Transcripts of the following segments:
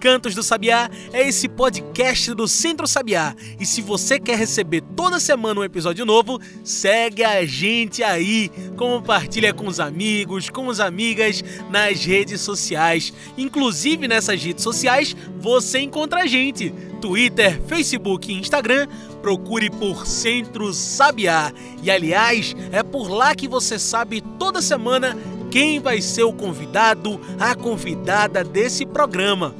Cantos do Sabiá é esse podcast do Centro Sabiá. E se você quer receber toda semana um episódio novo, segue a gente aí, compartilha com os amigos, com as amigas nas redes sociais. Inclusive nessas redes sociais, você encontra a gente. Twitter, Facebook e Instagram, procure por Centro Sabiá. E aliás, é por lá que você sabe toda semana quem vai ser o convidado, a convidada desse programa.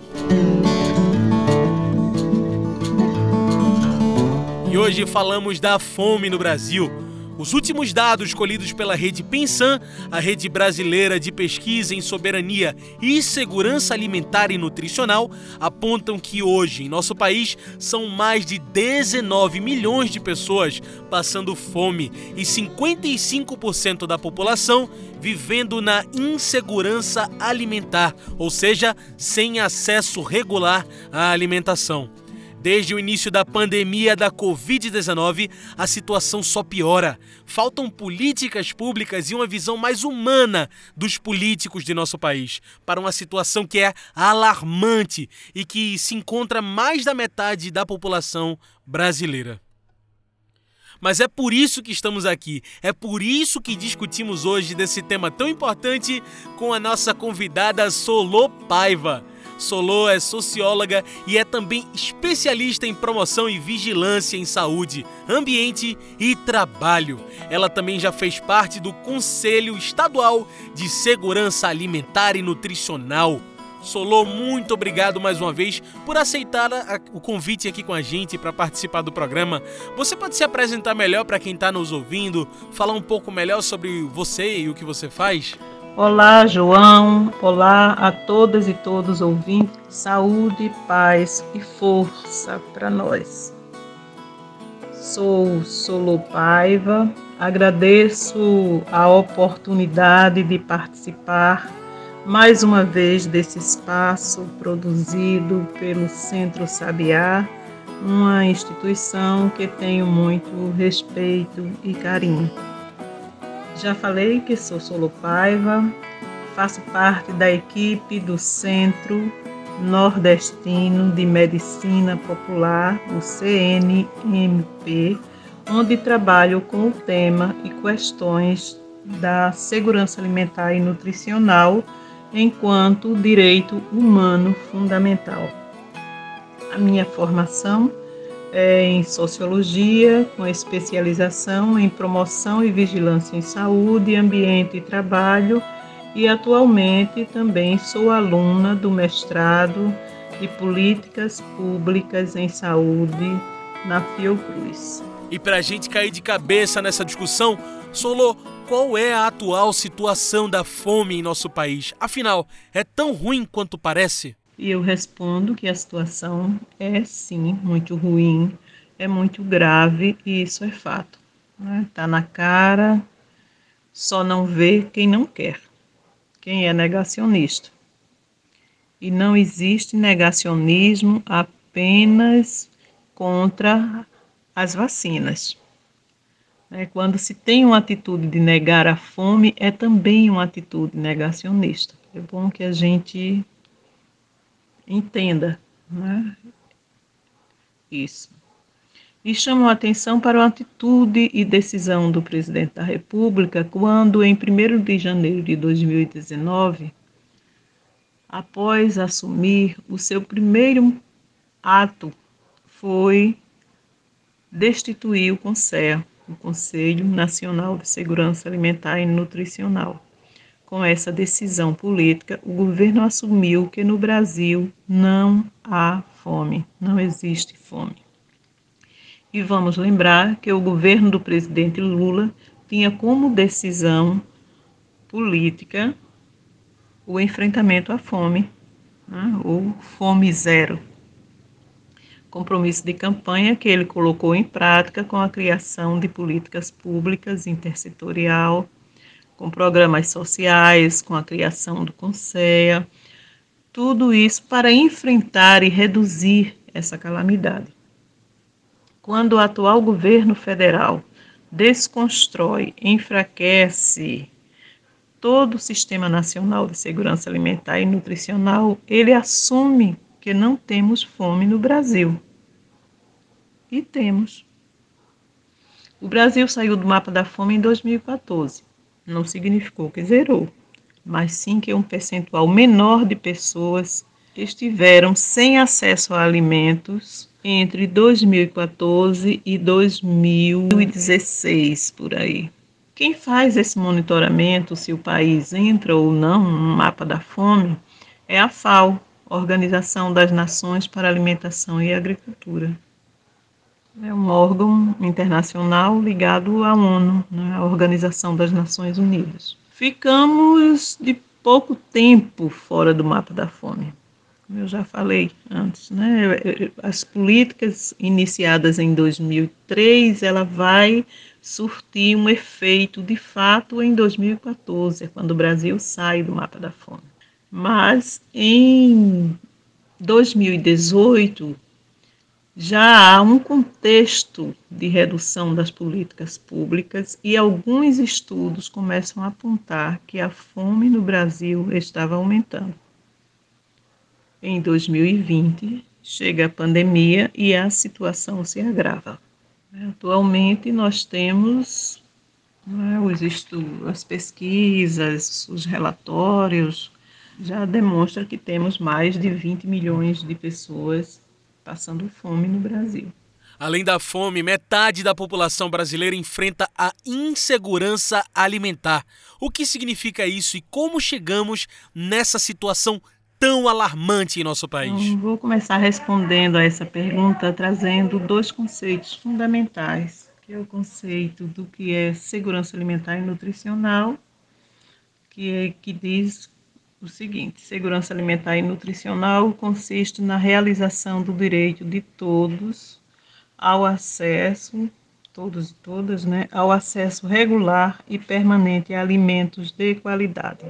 E hoje falamos da fome no Brasil. Os últimos dados colhidos pela rede Pensan, a rede brasileira de pesquisa em soberania e segurança alimentar e nutricional, apontam que hoje em nosso país são mais de 19 milhões de pessoas passando fome e 55% da população vivendo na insegurança alimentar, ou seja, sem acesso regular à alimentação. Desde o início da pandemia da Covid-19, a situação só piora. Faltam políticas públicas e uma visão mais humana dos políticos de nosso país para uma situação que é alarmante e que se encontra mais da metade da população brasileira. Mas é por isso que estamos aqui, é por isso que discutimos hoje desse tema tão importante com a nossa convidada Solô Paiva. Solô é socióloga e é também especialista em promoção e vigilância em saúde, ambiente e trabalho. Ela também já fez parte do Conselho Estadual de Segurança Alimentar e Nutricional. Solô, muito obrigado mais uma vez por aceitar o convite aqui com a gente para participar do programa. Você pode se apresentar melhor para quem está nos ouvindo, falar um pouco melhor sobre você e o que você faz? Olá, João. Olá a todas e todos ouvintes. Saúde, paz e força para nós. Sou Solo Paiva. Agradeço a oportunidade de participar mais uma vez desse espaço produzido pelo Centro Sabiá, uma instituição que tenho muito respeito e carinho. Já falei que sou Solo Paiva, faço parte da equipe do Centro Nordestino de Medicina Popular, o CNMP, onde trabalho com o tema e questões da segurança alimentar e nutricional enquanto direito humano fundamental. A minha formação em Sociologia, com especialização em Promoção e Vigilância em Saúde, Ambiente e Trabalho, e atualmente também sou aluna do mestrado de Políticas Públicas em Saúde na Fiocruz. E para a gente cair de cabeça nessa discussão, Solô, qual é a atual situação da fome em nosso país? Afinal, é tão ruim quanto parece? E eu respondo que a situação é sim muito ruim, é muito grave e isso é fato. Está né? Tá na cara, só não vê quem não quer, quem é negacionista. E não existe negacionismo apenas contra as vacinas. Né? Quando se tem uma atitude de negar a fome, é também uma atitude negacionista. É bom que a gente entenda né? isso. E chamou a atenção para a atitude e decisão do presidente da República quando, em 1 de janeiro de 2019, após assumir o seu primeiro ato, foi destituir o CONSER, o Conselho Nacional de Segurança Alimentar e Nutricional com essa decisão política, o governo assumiu que no Brasil não há fome, não existe fome. E vamos lembrar que o governo do presidente Lula tinha como decisão política o enfrentamento à fome, né, o Fome Zero. Compromisso de campanha que ele colocou em prática com a criação de políticas públicas intersetorial, com programas sociais, com a criação do CONSEA, tudo isso para enfrentar e reduzir essa calamidade. Quando o atual governo federal desconstrói, enfraquece todo o Sistema Nacional de Segurança Alimentar e Nutricional, ele assume que não temos fome no Brasil. E temos. O Brasil saiu do mapa da fome em 2014. Não significou que zerou, mas sim que um percentual menor de pessoas estiveram sem acesso a alimentos entre 2014 e 2016, por aí. Quem faz esse monitoramento, se o país entra ou não no mapa da fome, é a FAO, Organização das Nações para Alimentação e Agricultura. É um órgão internacional ligado à ONU, né, a Organização das Nações Unidas. Ficamos de pouco tempo fora do mapa da fome. Como eu já falei antes, né? As políticas iniciadas em 2003, ela vai surtir um efeito de fato em 2014, quando o Brasil sai do mapa da fome. Mas em 2018 já há um contexto de redução das políticas públicas e alguns estudos começam a apontar que a fome no Brasil estava aumentando. Em 2020, chega a pandemia e a situação se agrava. Atualmente nós temos né, os estudos, as pesquisas, os relatórios já demonstram que temos mais de 20 milhões de pessoas passando fome no Brasil. Além da fome, metade da população brasileira enfrenta a insegurança alimentar. O que significa isso e como chegamos nessa situação tão alarmante em nosso país? Então, vou começar respondendo a essa pergunta trazendo dois conceitos fundamentais, que é o conceito do que é segurança alimentar e nutricional, que é que diz o seguinte: segurança alimentar e nutricional consiste na realização do direito de todos ao acesso todos e todas, né, ao acesso regular e permanente a alimentos de qualidade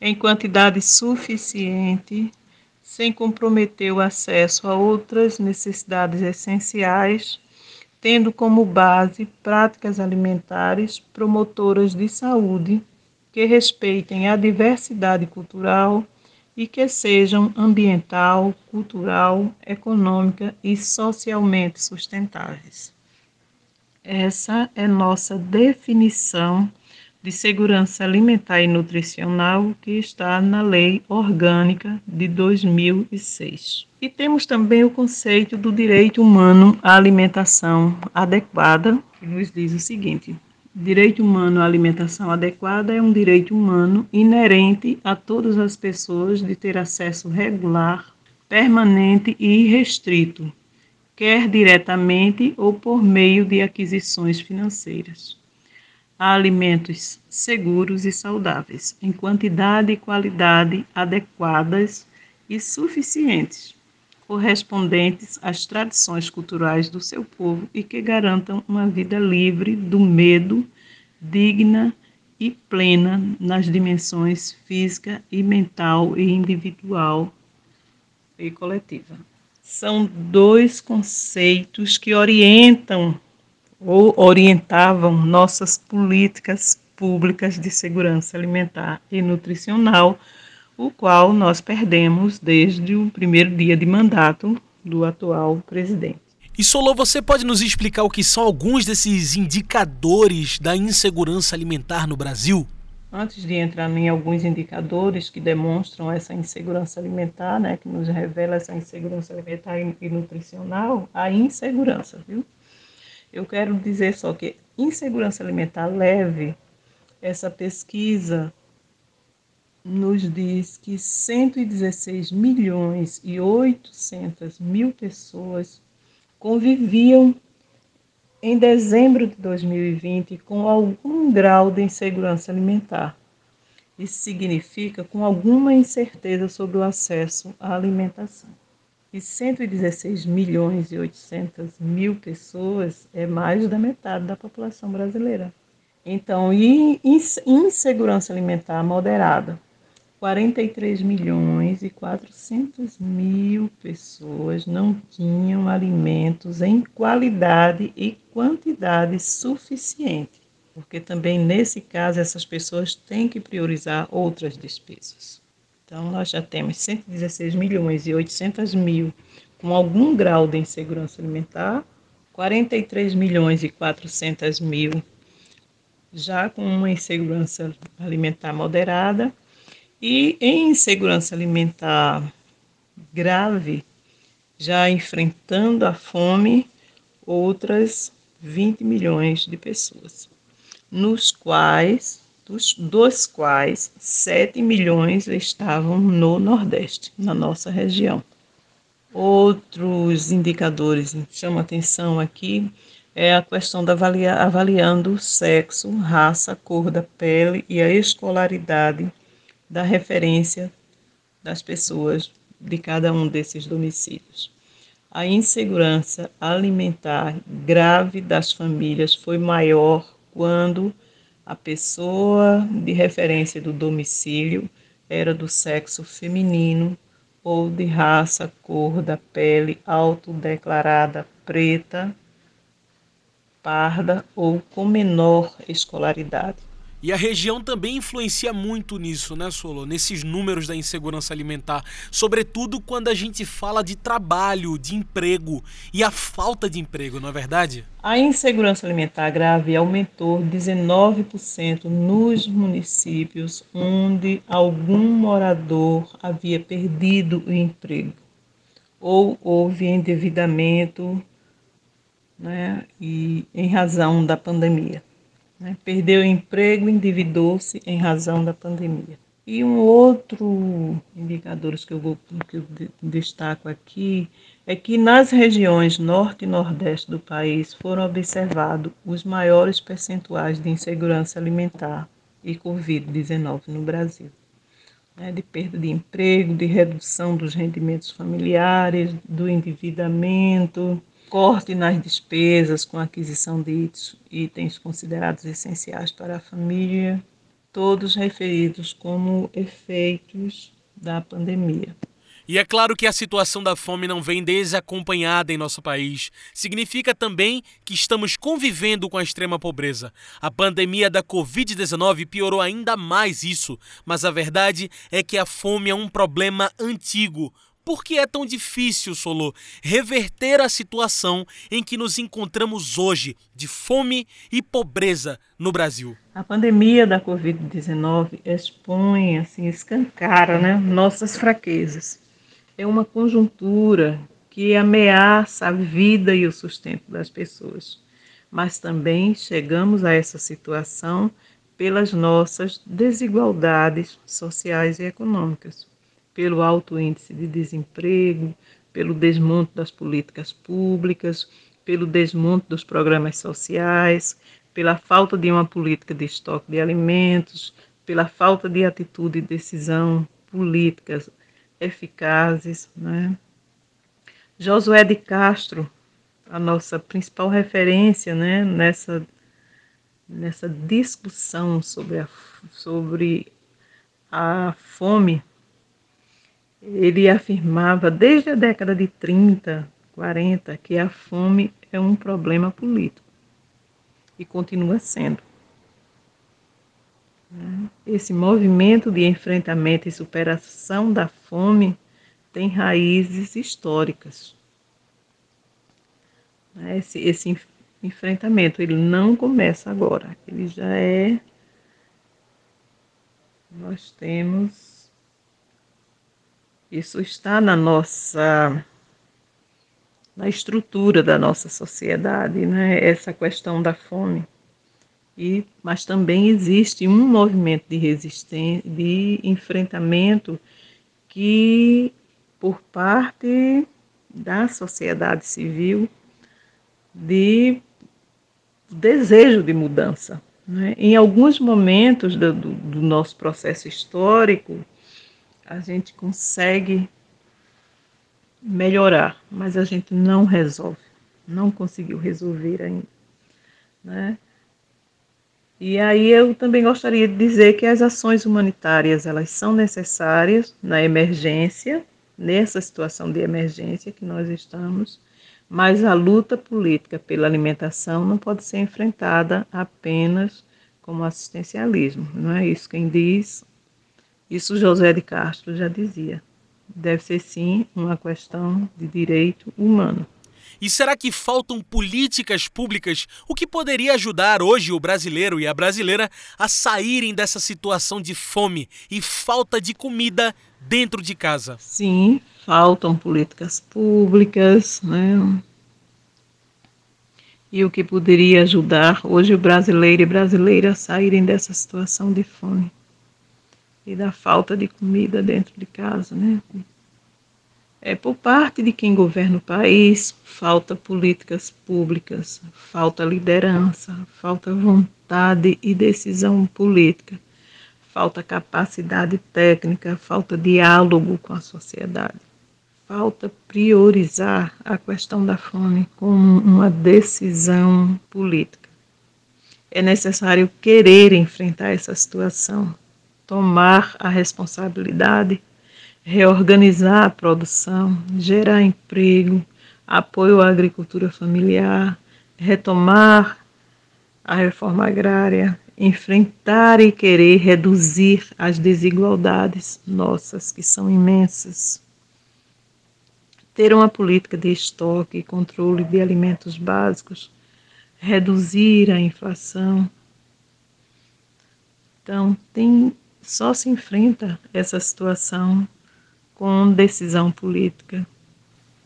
em quantidade suficiente, sem comprometer o acesso a outras necessidades essenciais, tendo como base práticas alimentares promotoras de saúde que respeitem a diversidade cultural e que sejam ambiental, cultural, econômica e socialmente sustentáveis. Essa é nossa definição de Segurança Alimentar e Nutricional que está na Lei Orgânica de 2006. E temos também o conceito do direito humano à alimentação adequada, que nos diz o seguinte: Direito humano à alimentação adequada é um direito humano inerente a todas as pessoas de ter acesso regular, permanente e irrestrito, quer diretamente ou por meio de aquisições financeiras. A alimentos seguros e saudáveis, em quantidade e qualidade adequadas e suficientes, correspondentes às tradições culturais do seu povo e que garantam uma vida livre do medo, digna e plena nas dimensões física e mental e individual e coletiva. São dois conceitos que orientam ou orientavam nossas políticas públicas de segurança alimentar e nutricional, o qual nós perdemos desde o primeiro dia de mandato do atual presidente. E Solô, você pode nos explicar o que são alguns desses indicadores da insegurança alimentar no Brasil? Antes de entrar em alguns indicadores que demonstram essa insegurança alimentar, né, que nos revela essa insegurança alimentar e nutricional, a insegurança, viu? Eu quero dizer só que insegurança alimentar leve, essa pesquisa nos diz que 116 milhões e 800 mil pessoas conviviam em dezembro de 2020 com algum grau de insegurança alimentar. Isso significa com alguma incerteza sobre o acesso à alimentação. E 116 milhões e 800 mil pessoas é mais da metade da população brasileira. Então, e insegurança alimentar moderada, 43 milhões e 400 mil pessoas não tinham alimentos em qualidade e quantidade suficiente porque também nesse caso essas pessoas têm que priorizar outras despesas. Então nós já temos 116 milhões e 800 mil com algum grau de insegurança alimentar, 43 milhões e 400 mil já com uma insegurança alimentar moderada e em insegurança alimentar grave, já enfrentando a fome, outras 20 milhões de pessoas nos quais dos, dos quais 7 milhões estavam no Nordeste, na nossa região. Outros indicadores chamam atenção aqui é a questão da avalia, avaliando o sexo, raça, cor da pele e a escolaridade da referência das pessoas de cada um desses domicílios. A insegurança alimentar grave das famílias foi maior quando a pessoa de referência do domicílio era do sexo feminino ou de raça, cor da pele autodeclarada preta, parda ou com menor escolaridade. E a região também influencia muito nisso, né, Solo? Nesses números da insegurança alimentar. Sobretudo quando a gente fala de trabalho, de emprego e a falta de emprego, não é verdade? A insegurança alimentar grave aumentou 19% nos municípios onde algum morador havia perdido o emprego ou houve endividamento né, e em razão da pandemia. Né? Perdeu o emprego, endividou-se em razão da pandemia. E um outro indicador que eu, que eu destaco aqui é que nas regiões norte e nordeste do país foram observados os maiores percentuais de insegurança alimentar e Covid-19 no Brasil. Né, de perda de emprego, de redução dos rendimentos familiares, do endividamento, corte nas despesas com a aquisição de itens considerados essenciais para a família, todos referidos como efeitos da pandemia. E é claro que a situação da fome não vem desacompanhada em nosso país. Significa também que estamos convivendo com a extrema pobreza. A pandemia da Covid-19 piorou ainda mais isso, mas a verdade é que a fome é um problema antigo, por que é tão difícil, Solô, reverter a situação em que nos encontramos hoje de fome e pobreza no Brasil? A pandemia da Covid-19 expõe, assim, escancara né, nossas fraquezas. É uma conjuntura que ameaça a vida e o sustento das pessoas. Mas também chegamos a essa situação pelas nossas desigualdades sociais e econômicas pelo alto índice de desemprego, pelo desmonte das políticas públicas, pelo desmonte dos programas sociais, pela falta de uma política de estoque de alimentos, pela falta de atitude e decisão políticas eficazes. Né? Josué de Castro, a nossa principal referência né, nessa, nessa discussão sobre a, sobre a fome ele afirmava desde a década de 30, 40, que a fome é um problema político e continua sendo. Esse movimento de enfrentamento e superação da fome tem raízes históricas. Esse, esse enfrentamento ele não começa agora, ele já é. Nós temos isso está na nossa na estrutura da nossa sociedade, né? Essa questão da fome. E mas também existe um movimento de resistência, de enfrentamento que por parte da sociedade civil de desejo de mudança, Né? Em alguns momentos do, do, do nosso processo histórico, a gente consegue melhorar, mas a gente não resolve, não conseguiu resolver ainda. Né? E aí eu também gostaria de dizer que as ações humanitárias elas são necessárias na emergência, nessa situação de emergência que nós estamos, mas a luta política pela alimentação não pode ser enfrentada apenas como assistencialismo. Não é isso quem diz. Isso José de Castro já dizia. Deve ser sim uma questão de direito humano. E será que faltam políticas públicas, o que poderia ajudar hoje o brasileiro e a brasileira a saírem dessa situação de fome e falta de comida dentro de casa? Sim, faltam políticas públicas, né? E o que poderia ajudar hoje o brasileiro e brasileira a saírem dessa situação de fome e da falta de comida dentro de casa, né? É por parte de quem governa o país, falta políticas públicas, falta liderança, falta vontade e decisão política, falta capacidade técnica, falta diálogo com a sociedade. Falta priorizar a questão da fome como uma decisão política. É necessário querer enfrentar essa situação, tomar a responsabilidade reorganizar a produção, gerar emprego, apoio à agricultura familiar, retomar a reforma agrária, enfrentar e querer reduzir as desigualdades nossas, que são imensas. Ter uma política de estoque e controle de alimentos básicos, reduzir a inflação. Então, tem, só se enfrenta essa situação com decisão política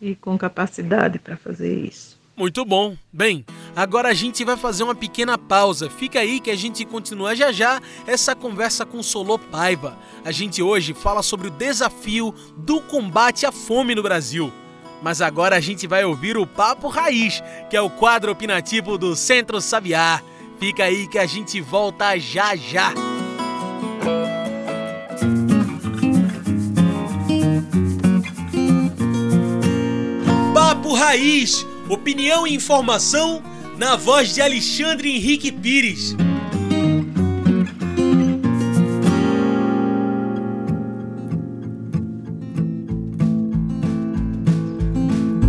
e com capacidade para fazer isso. Muito bom. Bem, agora a gente vai fazer uma pequena pausa. Fica aí que a gente continua já já essa conversa com Solô Paiva. A gente hoje fala sobre o desafio do combate à fome no Brasil. Mas agora a gente vai ouvir o Papo Raiz, que é o quadro opinativo do Centro Sabiá. Fica aí que a gente volta já já. Papo Raiz, opinião e informação na voz de Alexandre Henrique Pires.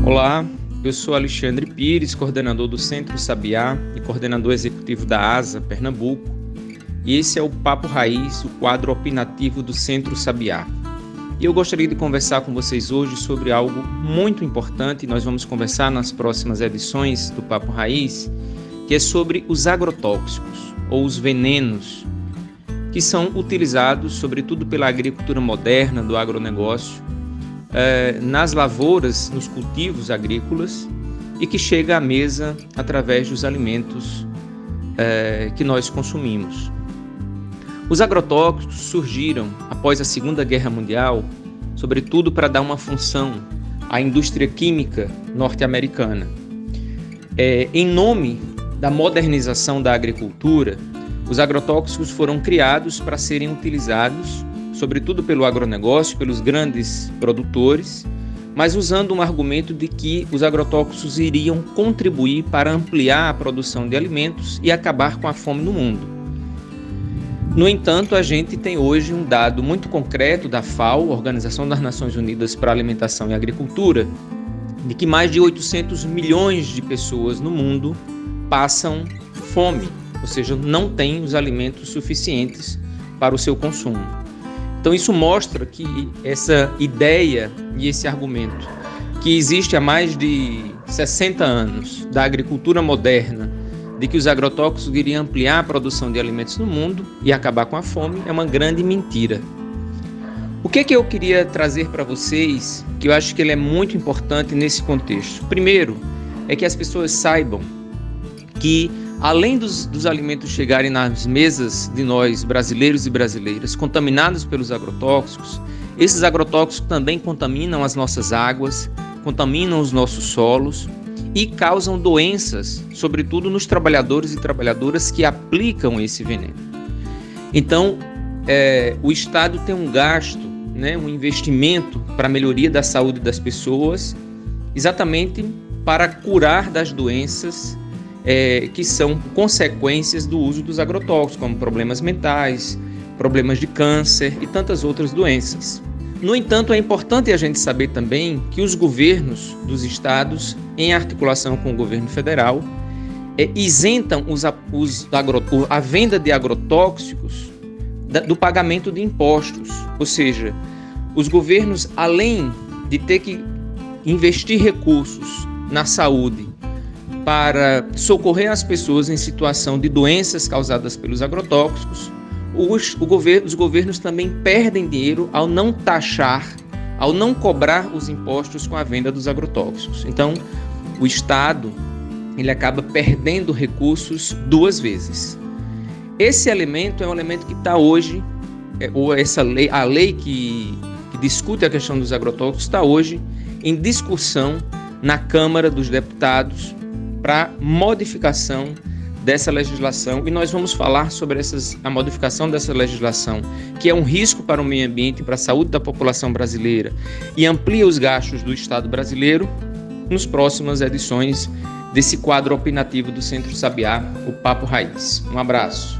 Olá, eu sou Alexandre Pires, coordenador do Centro Sabiá e coordenador executivo da ASA Pernambuco, e esse é o Papo Raiz, o quadro opinativo do Centro Sabiá. E eu gostaria de conversar com vocês hoje sobre algo muito importante, nós vamos conversar nas próximas edições do Papo Raiz, que é sobre os agrotóxicos ou os venenos que são utilizados, sobretudo pela agricultura moderna, do agronegócio, eh, nas lavouras, nos cultivos agrícolas e que chega à mesa através dos alimentos eh, que nós consumimos. Os agrotóxicos surgiram após a Segunda Guerra Mundial, sobretudo para dar uma função à indústria química norte-americana. É, em nome da modernização da agricultura, os agrotóxicos foram criados para serem utilizados, sobretudo pelo agronegócio, pelos grandes produtores, mas usando um argumento de que os agrotóxicos iriam contribuir para ampliar a produção de alimentos e acabar com a fome no mundo. No entanto, a gente tem hoje um dado muito concreto da FAO, Organização das Nações Unidas para Alimentação e Agricultura, de que mais de 800 milhões de pessoas no mundo passam fome, ou seja, não têm os alimentos suficientes para o seu consumo. Então, isso mostra que essa ideia e esse argumento que existe há mais de 60 anos da agricultura moderna de que os agrotóxicos iriam ampliar a produção de alimentos no mundo e acabar com a fome é uma grande mentira. O que, é que eu queria trazer para vocês, que eu acho que ele é muito importante nesse contexto? Primeiro, é que as pessoas saibam que, além dos, dos alimentos chegarem nas mesas de nós, brasileiros e brasileiras, contaminados pelos agrotóxicos, esses agrotóxicos também contaminam as nossas águas, contaminam os nossos solos e causam doenças, sobretudo nos trabalhadores e trabalhadoras que aplicam esse veneno. Então, é, o Estado tem um gasto, né, um investimento para a melhoria da saúde das pessoas, exatamente para curar das doenças é, que são consequências do uso dos agrotóxicos, como problemas mentais, problemas de câncer e tantas outras doenças. No entanto, é importante a gente saber também que os governos dos estados, em articulação com o governo federal, é, isentam os, os agro, a venda de agrotóxicos da, do pagamento de impostos. Ou seja, os governos, além de ter que investir recursos na saúde para socorrer as pessoas em situação de doenças causadas pelos agrotóxicos, os, os governos também perdem dinheiro ao não taxar, ao não cobrar os impostos com a venda dos agrotóxicos. Então, o Estado ele acaba perdendo recursos duas vezes. Esse elemento é um elemento que está hoje, é, ou essa lei, a lei que, que discute a questão dos agrotóxicos está hoje em discussão na Câmara dos Deputados para modificação dessa legislação e nós vamos falar sobre essas, a modificação dessa legislação, que é um risco para o meio ambiente e para a saúde da população brasileira e amplia os gastos do Estado brasileiro nos próximas edições desse quadro opinativo do Centro Sabiá, o Papo Raiz. Um abraço.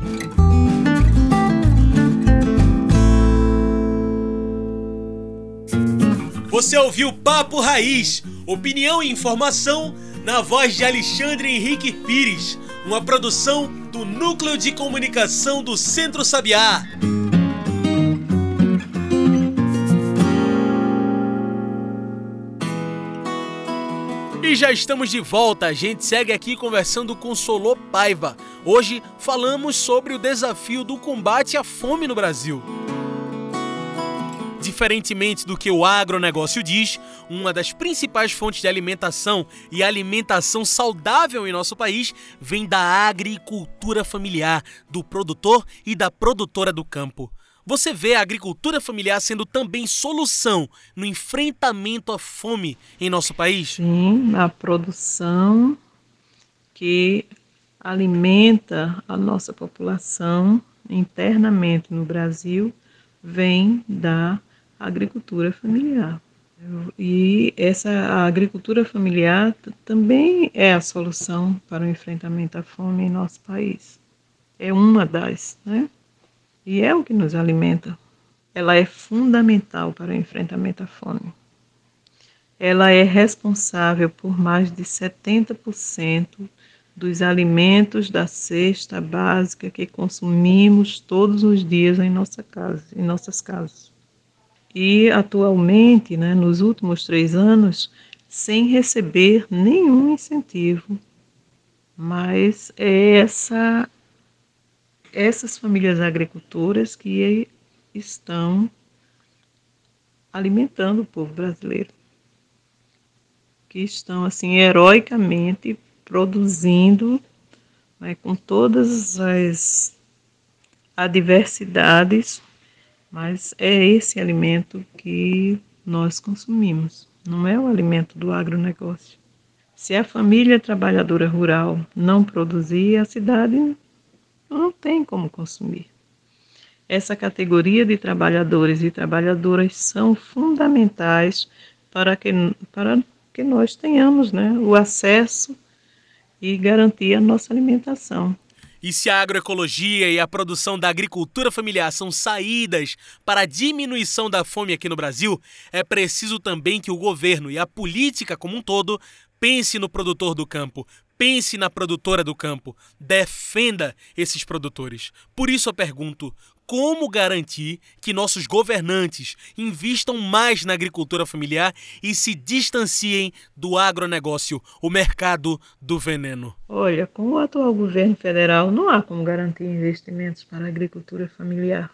Você ouviu Papo Raiz, opinião e informação na voz de Alexandre Henrique Pires uma produção do Núcleo de Comunicação do Centro Sabiá. E já estamos de volta, a gente segue aqui conversando com Solô Paiva. Hoje falamos sobre o desafio do combate à fome no Brasil. Diferentemente do que o agronegócio diz, uma das principais fontes de alimentação e alimentação saudável em nosso país vem da agricultura familiar, do produtor e da produtora do campo. Você vê a agricultura familiar sendo também solução no enfrentamento à fome em nosso país? Sim, a produção que alimenta a nossa população internamente no Brasil vem da agricultura familiar. E essa agricultura familiar também é a solução para o enfrentamento à fome em nosso país. É uma das, né? E é o que nos alimenta. Ela é fundamental para o enfrentamento à fome. Ela é responsável por mais de 70% dos alimentos da cesta básica que consumimos todos os dias em nossa casa, em nossas casas e atualmente, né, nos últimos três anos, sem receber nenhum incentivo. Mas é essa, essas famílias agricultoras que estão alimentando o povo brasileiro, que estão assim heroicamente produzindo né, com todas as adversidades mas é esse alimento que nós consumimos, não é o alimento do agronegócio. Se a família trabalhadora rural não produzir, a cidade não tem como consumir. Essa categoria de trabalhadores e trabalhadoras são fundamentais para que, para que nós tenhamos né, o acesso e garantir a nossa alimentação. E se a agroecologia e a produção da agricultura familiar são saídas para a diminuição da fome aqui no Brasil, é preciso também que o governo e a política como um todo pense no produtor do campo, pense na produtora do campo, defenda esses produtores. Por isso eu pergunto: como garantir que nossos governantes invistam mais na agricultura familiar e se distanciem do agronegócio, o mercado do veneno? Olha, com o atual governo federal, não há como garantir investimentos para a agricultura familiar.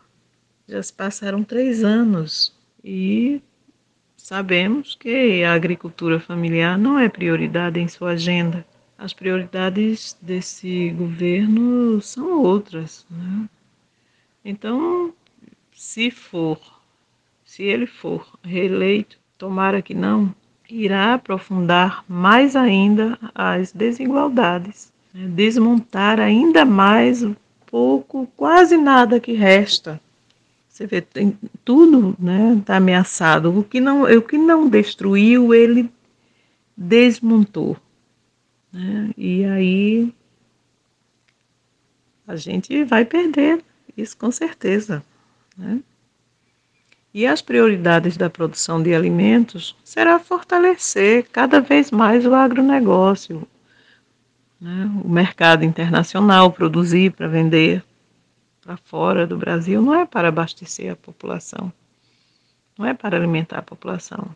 Já se passaram três anos e sabemos que a agricultura familiar não é prioridade em sua agenda. As prioridades desse governo são outras. Né? Então, se for, se ele for reeleito, tomara que não, irá aprofundar mais ainda as desigualdades, né? desmontar ainda mais o pouco, quase nada que resta. Você vê, tem, tudo está né, tá ameaçado. O que, não, o que não destruiu, ele desmontou. Né? E aí a gente vai perder isso com certeza. Né? E as prioridades da produção de alimentos será fortalecer cada vez mais o agronegócio, né? o mercado internacional, produzir para vender para fora do Brasil, não é para abastecer a população, não é para alimentar a população.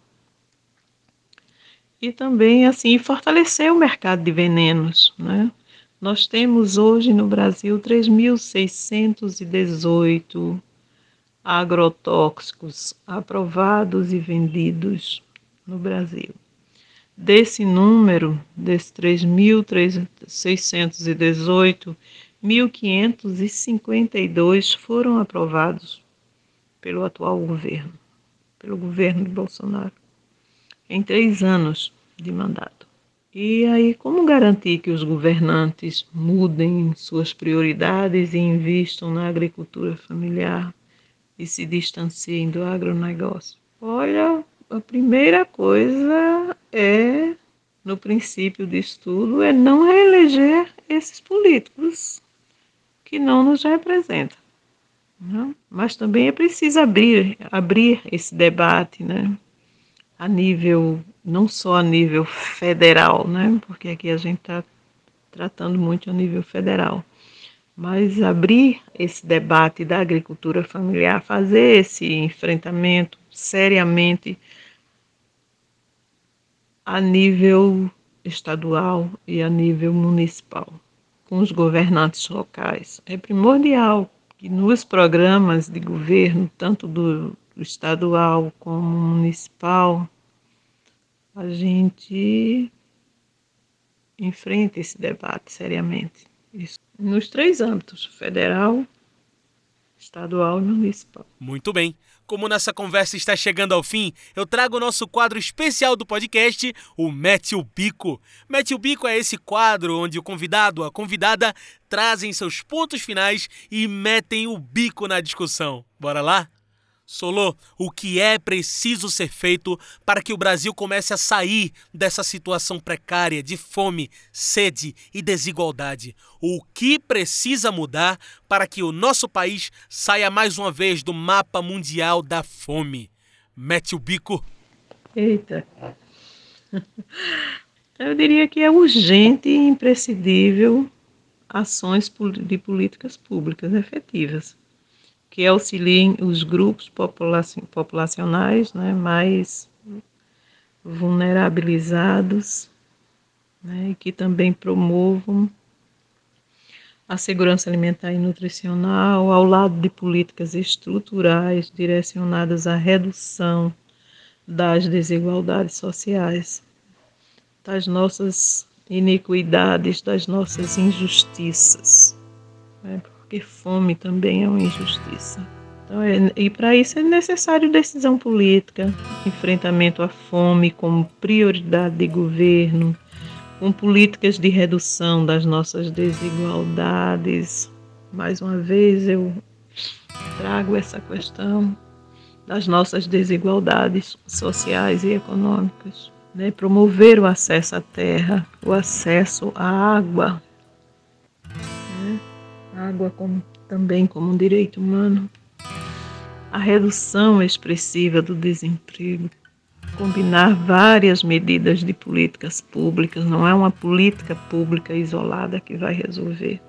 E também, assim, fortalecer o mercado de venenos, né? Nós temos hoje no Brasil 3.618 agrotóxicos aprovados e vendidos no Brasil. Desse número, desses 3.618, 1.552 foram aprovados pelo atual governo, pelo governo de Bolsonaro, em três anos de mandato. E aí, como garantir que os governantes mudem suas prioridades e investam na agricultura familiar e se distanciem do agronegócio? Olha, a primeira coisa é, no princípio de estudo, é não reeleger esses políticos que não nos representam. Né? Mas também é preciso abrir, abrir esse debate, né? A nível, não só a nível federal, né? porque aqui a gente está tratando muito a nível federal, mas abrir esse debate da agricultura familiar, fazer esse enfrentamento seriamente a nível estadual e a nível municipal, com os governantes locais. É primordial que nos programas de governo, tanto do estadual como municipal, a gente enfrenta esse debate seriamente. Isso. Nos três âmbitos: federal, estadual e municipal. Muito bem. Como nossa conversa está chegando ao fim, eu trago o nosso quadro especial do podcast, o Mete o Bico. Mete o Bico é esse quadro onde o convidado, a convidada, trazem seus pontos finais e metem o bico na discussão. Bora lá? Solô, o que é preciso ser feito para que o Brasil comece a sair dessa situação precária de fome, sede e desigualdade? O que precisa mudar para que o nosso país saia mais uma vez do mapa mundial da fome? Mete o bico. Eita. Eu diria que é urgente e imprescindível ações de políticas públicas efetivas que auxiliem os grupos populacionais né, mais vulnerabilizados né, e que também promovam a segurança alimentar e nutricional ao lado de políticas estruturais direcionadas à redução das desigualdades sociais, das nossas iniquidades, das nossas injustiças. Né? Fome também é uma injustiça. Então, é, e para isso é necessário decisão política, enfrentamento à fome como prioridade de governo, com políticas de redução das nossas desigualdades. Mais uma vez eu trago essa questão das nossas desigualdades sociais e econômicas. Né? Promover o acesso à terra, o acesso à água, água como, também como um direito humano, a redução expressiva do desemprego, combinar várias medidas de políticas públicas, não é uma política pública isolada que vai resolver.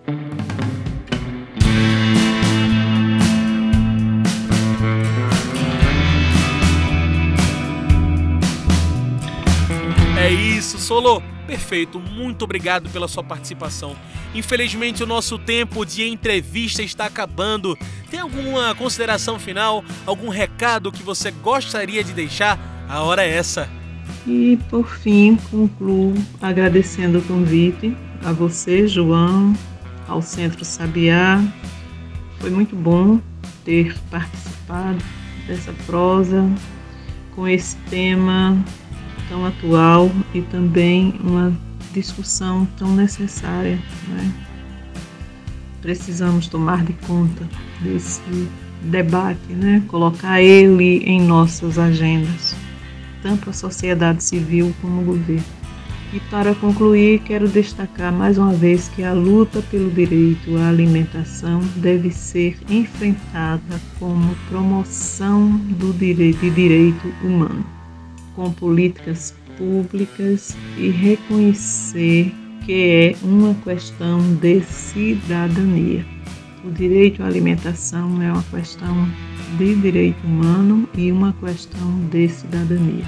É isso, Solo. Perfeito, muito obrigado pela sua participação. Infelizmente, o nosso tempo de entrevista está acabando. Tem alguma consideração final, algum recado que você gostaria de deixar? A hora é essa. E por fim, concluo agradecendo o convite a você, João, ao Centro Sabiá. Foi muito bom ter participado dessa prosa com esse tema tão atual e também uma discussão tão necessária. Né? Precisamos tomar de conta desse debate, né? colocar ele em nossas agendas, tanto a sociedade civil como o governo. E para concluir, quero destacar mais uma vez que a luta pelo direito à alimentação deve ser enfrentada como promoção do direito, de direito humano, com políticas públicas e reconhecer que é uma questão de cidadania. O direito à alimentação é uma questão de direito humano e uma questão de cidadania.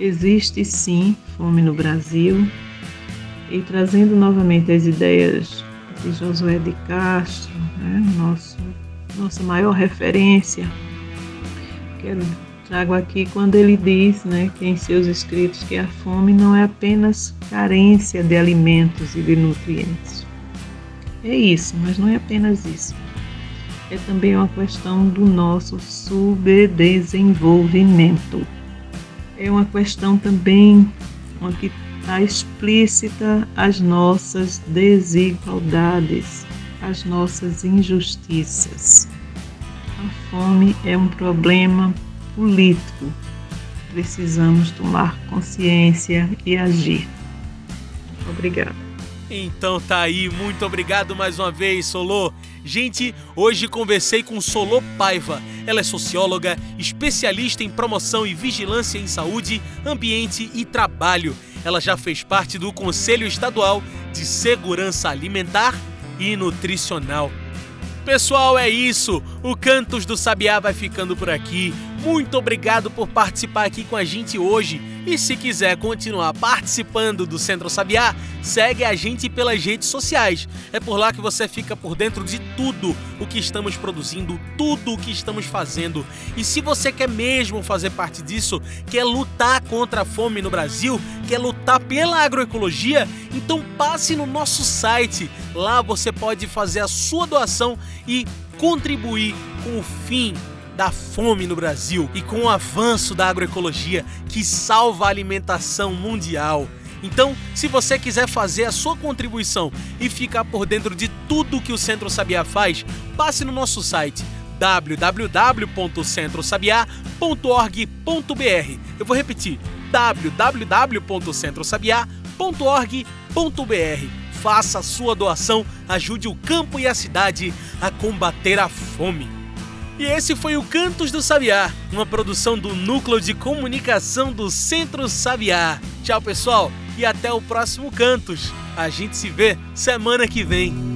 Existe sim fome no Brasil e trazendo novamente as ideias de Josué de Castro, né, nosso, nossa maior referência, quero trago aqui quando ele diz né, que em seus escritos que a fome não é apenas carência de alimentos e de nutrientes. É isso, mas não é apenas isso. É também uma questão do nosso subdesenvolvimento é uma questão também onde está explícita as nossas desigualdades, as nossas injustiças. A fome é um problema político. Precisamos tomar consciência e agir. Obrigada. Então tá aí, muito obrigado mais uma vez, Solô. Gente, hoje conversei com Solô Paiva. Ela é socióloga, especialista em promoção e vigilância em saúde, ambiente e trabalho. Ela já fez parte do Conselho Estadual de Segurança Alimentar e Nutricional. Pessoal, é isso. O Cantos do Sabiá vai ficando por aqui. Muito obrigado por participar aqui com a gente hoje. E se quiser continuar participando do Centro Sabiá, segue a gente pelas redes sociais. É por lá que você fica por dentro de tudo o que estamos produzindo, tudo o que estamos fazendo. E se você quer mesmo fazer parte disso, quer lutar contra a fome no Brasil, quer lutar pela agroecologia, então passe no nosso site. Lá você pode fazer a sua doação e contribuir com o fim da fome no Brasil e com o avanço da agroecologia que salva a alimentação mundial. Então, se você quiser fazer a sua contribuição e ficar por dentro de tudo que o Centro Sabiá faz, passe no nosso site www.centrosabiá.org.br. Eu vou repetir: www.centrosabiá.org.br. Faça a sua doação, ajude o campo e a cidade a combater a fome. E esse foi o Cantos do Sabiá, uma produção do Núcleo de Comunicação do Centro Sabiá. Tchau, pessoal, e até o próximo Cantos. A gente se vê semana que vem.